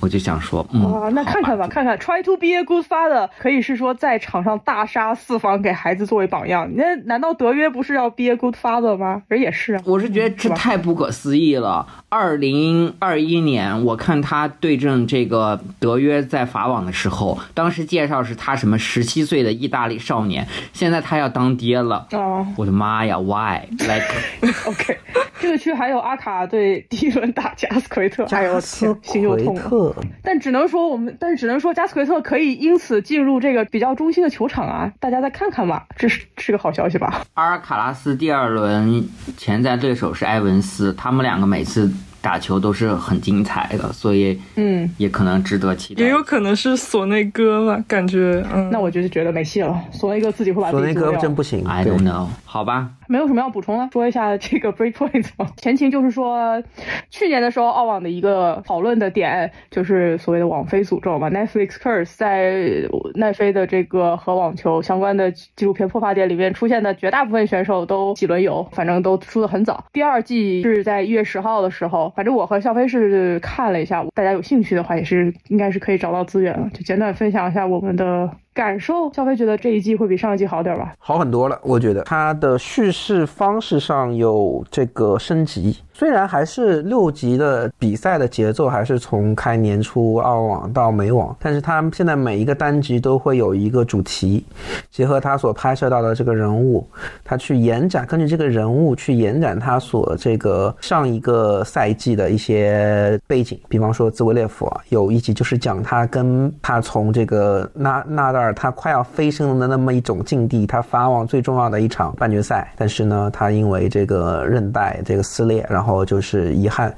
我就想说，嗯，啊，那看看吧，吧，看看，try to be a good father，可以是说在场上大杀四方，给孩子作为榜样。那难道德约不是要 be a good father 吗？人也是啊。我是觉得这太不可思议了。二零二一年，我看他对阵这个德约在法网的时候，当时介绍是他什么十七岁的意大利少年，现在他要当爹了。哦我的妈呀，Why？Like，，OK，[laughs] 这个区还有阿卡对第一轮打加斯奎特，加斯天，心又痛了。但只能说我们，但只能说加斯奎特可以因此进入这个比较中心的球场啊，大家再看看吧，这是是个好消息吧？阿尔卡拉斯第二轮潜在对手是埃文斯，他们两个每次打球都是很精彩的，所以嗯，也可能值得期待。也有可能是索内哥吧，感觉嗯，那我就觉得没戏了，索内哥自己会把自己索内哥己做掉。真不行。I don't know，好吧，没有什么要补充的，说一下 [laughs] 这个 breakpoint 吧。前情就是说，去年的时候，澳网的一个讨论的点就是所谓的网飞诅咒嘛，Netflix curse，在奈飞的这个和网球相关的纪录片破发点里面出现的绝大部分选手都几轮游，反正都输得很早。第二季是在一月十号的时候，反正我和肖飞是看了一下，大家有兴趣的话也是应该是可以找到资源了，就简短分享一下我们的感受。肖飞觉得这一季会比上一季好点吧？好很多了，我觉得它的叙事方式上有这个升级，虽然还是六级的比赛的节奏还是从开年初澳网到美网，但是他现在每一个单局都会有一个主题，结合他所拍摄到的这个人物，他去延展，根据这个人物去延展他所这个上一个赛季的一些背景。比方说兹维列夫啊，有一集就是讲他跟他从这个纳纳达尔他快要飞升的那么一种境地，他发往最重要的一场半决赛，但是呢，他因为这个韧带这个撕裂，然后。然后就是遗憾，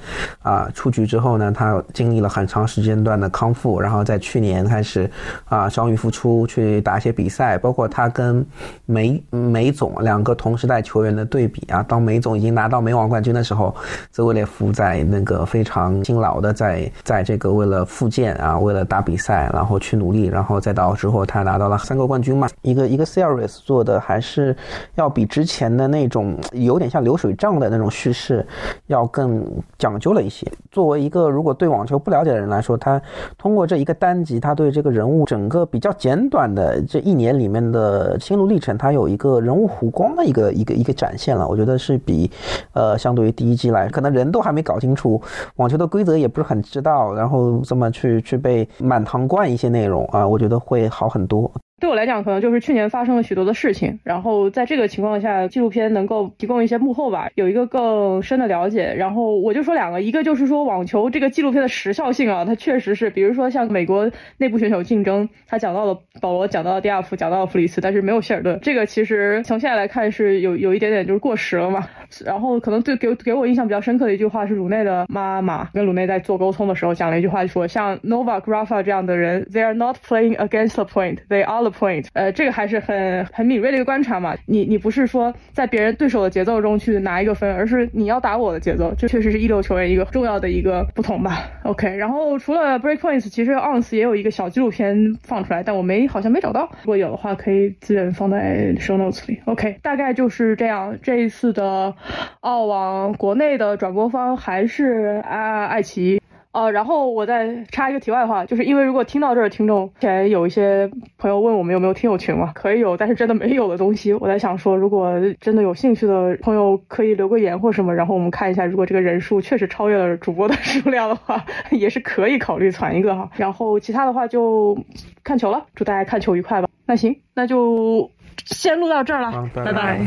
啊，出局之后呢，他经历了很长时间段的康复，然后在去年开始，啊，伤愈复出去打一些比赛，包括他跟梅梅总两个同时代球员的对比啊，当梅总已经拿到美网冠军的时候，泽维列夫在那个非常辛劳的在在这个为了复健啊，为了打比赛，然后去努力，然后再到之后他拿到了三个冠军嘛，一个一个 series 做的还是要比之前的那种有点像流水账的那种叙事。要更讲究了一些。作为一个如果对网球不了解的人来说，他通过这一个单集，他对这个人物整个比较简短的这一年里面的心路历程，他有一个人物弧光的一个一个一个展现了。我觉得是比，呃，相对于第一季来，可能人都还没搞清楚网球的规则，也不是很知道，然后这么去去被满堂灌一些内容啊，我觉得会好很多。对我来讲，可能就是去年发生了许多的事情，然后在这个情况下，纪录片能够提供一些幕后吧，有一个更深的了解。然后我就说两个，一个就是说网球这个纪录片的时效性啊，它确实是，比如说像美国内部选手竞争，他讲到了保罗，讲到了迪亚夫，讲到了弗里斯，但是没有希尔顿，这个其实从现在来看是有有一点点就是过时了嘛。然后可能对给给我印象比较深刻的一句话是鲁内的妈妈跟鲁内在做沟通的时候讲了一句话，就说像 Novak Rafa 这样的人，they are not playing against the point，they are point，呃，这个还是很很敏锐的一个观察嘛。你你不是说在别人对手的节奏中去拿一个分，而是你要打我的节奏，这确实是一流球员一个重要的一个不同吧。OK，然后除了 break points，其实 ons 也有一个小纪录片放出来，但我没好像没找到。如果有的话，可以资源放在 show notes 里。OK，大概就是这样。这一次的澳网国内的转播方还是啊爱奇艺。呃，然后我再插一个题外话，就是因为如果听到这儿，听众前有一些朋友问我们有没有听友群嘛，可以有，但是真的没有的东西，我在想说，如果真的有兴趣的朋友可以留个言或什么，然后我们看一下，如果这个人数确实超越了主播的 [laughs] 数量的话，也是可以考虑攒一个哈。然后其他的话就看球了，祝大家看球愉快吧。那行，那就先录到这儿了，拜拜。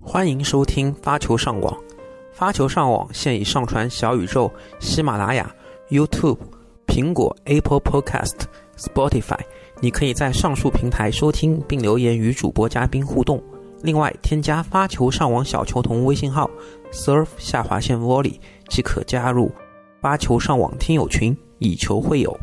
欢迎收听发球上网，发球上网现已上传小宇宙、喜马拉雅。YouTube、苹果、Apple Podcast、Spotify，你可以在上述平台收听并留言与主播嘉宾互动。另外，添加发球上网小球童微信号 “serve 下划线 volley” 即可加入发球上网听友群，以球会友。